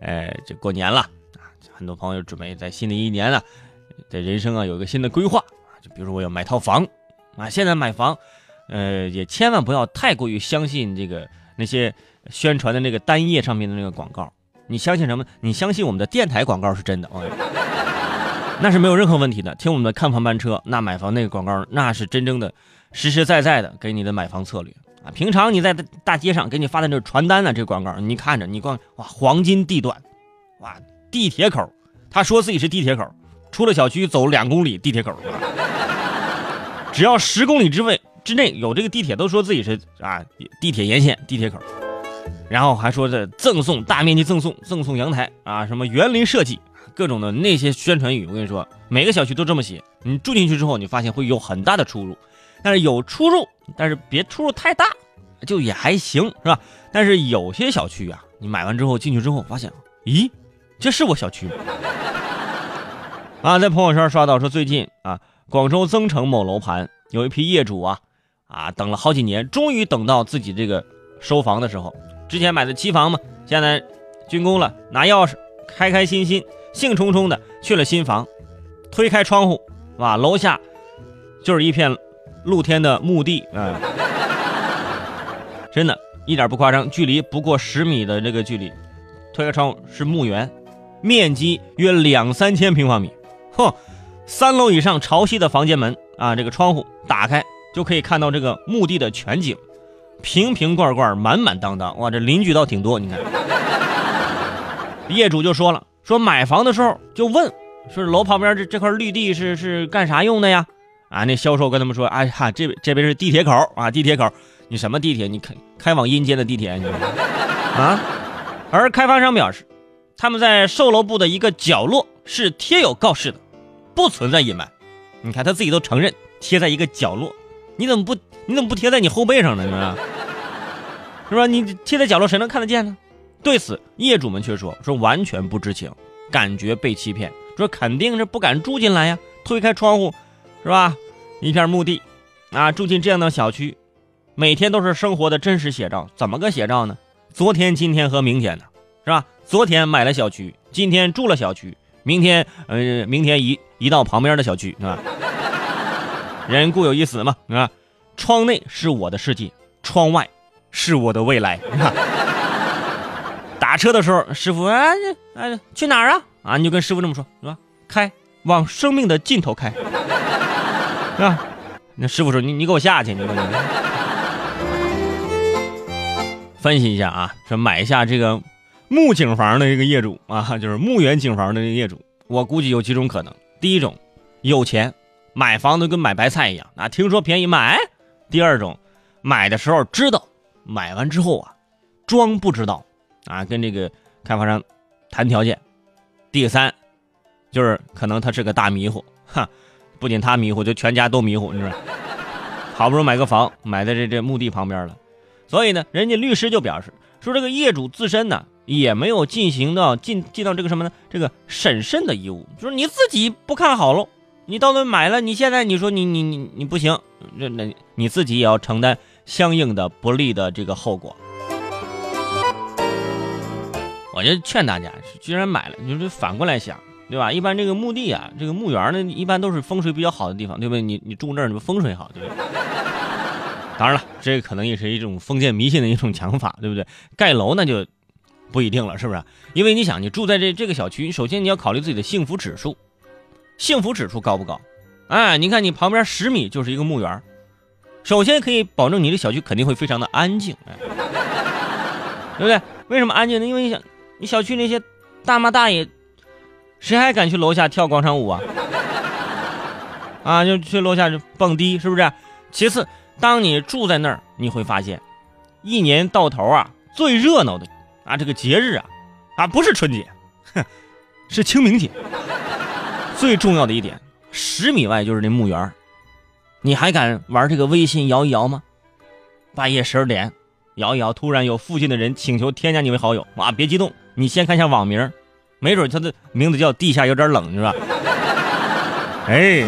呃，这过年了啊，很多朋友准备在新的一年呢，在人生啊有一个新的规划啊，就比如说我要买套房啊。现在买房，呃，也千万不要太过于相信这个那些宣传的那个单页上面的那个广告。你相信什么？你相信我们的电台广告是真的，那是没有任何问题的。听我们的看房班车，那买房那个广告，那是真正的、实实在在的给你的买房策略啊。平常你在大街上给你发的那传单呢，这广告你看着，你光哇黄金地段，哇地铁口，他说自己是地铁口，出了小区走两公里地铁口，只要十公里之位之内有这个地铁，都说自己是啊地铁沿线地铁口。然后还说这赠送大面积赠送赠送阳台啊，什么园林设计，各种的那些宣传语，我跟你说，每个小区都这么写。你住进去之后，你发现会有很大的出入，但是有出入，但是别出入太大，就也还行，是吧？但是有些小区啊，你买完之后进去之后，发现，咦，这是我小区吗？啊，在朋友圈刷到说，最近啊，广州增城某楼盘有一批业主啊，啊，等了好几年，终于等到自己这个收房的时候。之前买的期房嘛，现在竣工了，拿钥匙，开开心心、兴冲冲的去了新房，推开窗户，哇，楼下就是一片露天的墓地，啊，真的，一点不夸张，距离不过十米的这个距离，推开窗户是墓园，面积约两三千平方米，哼，三楼以上朝西的房间门啊，这个窗户打开就可以看到这个墓地的全景。瓶瓶罐罐，满满当当，哇，这邻居倒挺多。你看，业主就说了，说买房的时候就问，说楼旁边这这块绿地是是干啥用的呀？啊，那销售跟他们说，哎呀，这这边是地铁口啊，地铁口，你什么地铁？你开开往阴间的地铁？你啊？而开发商表示，他们在售楼部的一个角落是贴有告示的，不存在隐瞒。你看他自己都承认贴在一个角落。你怎么不你怎么不贴在你后背上呢？是吧？你贴在角落谁能看得见呢？对此，业主们却说说完全不知情，感觉被欺骗，说肯定是不敢住进来呀。推开窗户，是吧？一片墓地，啊，住进这样的小区，每天都是生活的真实写照。怎么个写照呢？昨天、今天和明天呢？是吧？昨天买了小区，今天住了小区，明天呃，明天移移到旁边的小区，是吧？人固有一死嘛，啊，窗内是我的世界，窗外是我的未来。打车的时候，师傅啊，哎，去哪儿啊？啊，你就跟师傅这么说，是吧？开，往生命的尽头开，是吧？那师傅说，你你给我下去，你你。分析一下啊，说买一下这个木景房的这个业主啊，就是墓园景房的这个业主，我估计有几种可能。第一种，有钱。买房子跟买白菜一样啊，听说便宜买。第二种，买的时候知道，买完之后啊，装不知道啊，跟这个开发商谈条件。第三，就是可能他是个大迷糊，哈，不仅他迷糊，就全家都迷糊，你知道好不容易买个房，买在这这墓地旁边了，所以呢，人家律师就表示说，这个业主自身呢也没有进行到尽尽到这个什么呢？这个审慎的义务，就是你自己不看好喽。你到那买了，你现在你说你你你你不行，那那你自己也要承担相应的不利的这个后果。我就劝大家，既然买了，你就反过来想，对吧？一般这个墓地啊，这个墓园呢，一般都是风水比较好的地方，对不对？你你住那儿，你风水好，对不对？当然了，这个可能也是一种封建迷信的一种讲法，对不对？盖楼那就不一定了，是不是？因为你想，你住在这这个小区，首先你要考虑自己的幸福指数。幸福指数高不高？哎，你看你旁边十米就是一个墓园，首先可以保证你的小区肯定会非常的安静，哎，对不对？为什么安静呢？因为你想，你小区那些大妈大爷，谁还敢去楼下跳广场舞啊？啊，就去楼下蹦迪，是不是？其次，当你住在那儿，你会发现，一年到头啊，最热闹的啊这个节日啊，啊不是春节，哼，是清明节。最重要的一点，十米外就是那墓园你还敢玩这个微信摇一摇吗？半夜十二点，摇一摇，突然有附近的人请求添加你为好友，哇，别激动，你先看一下网名，没准他的名字叫地下有点冷，是吧？哎。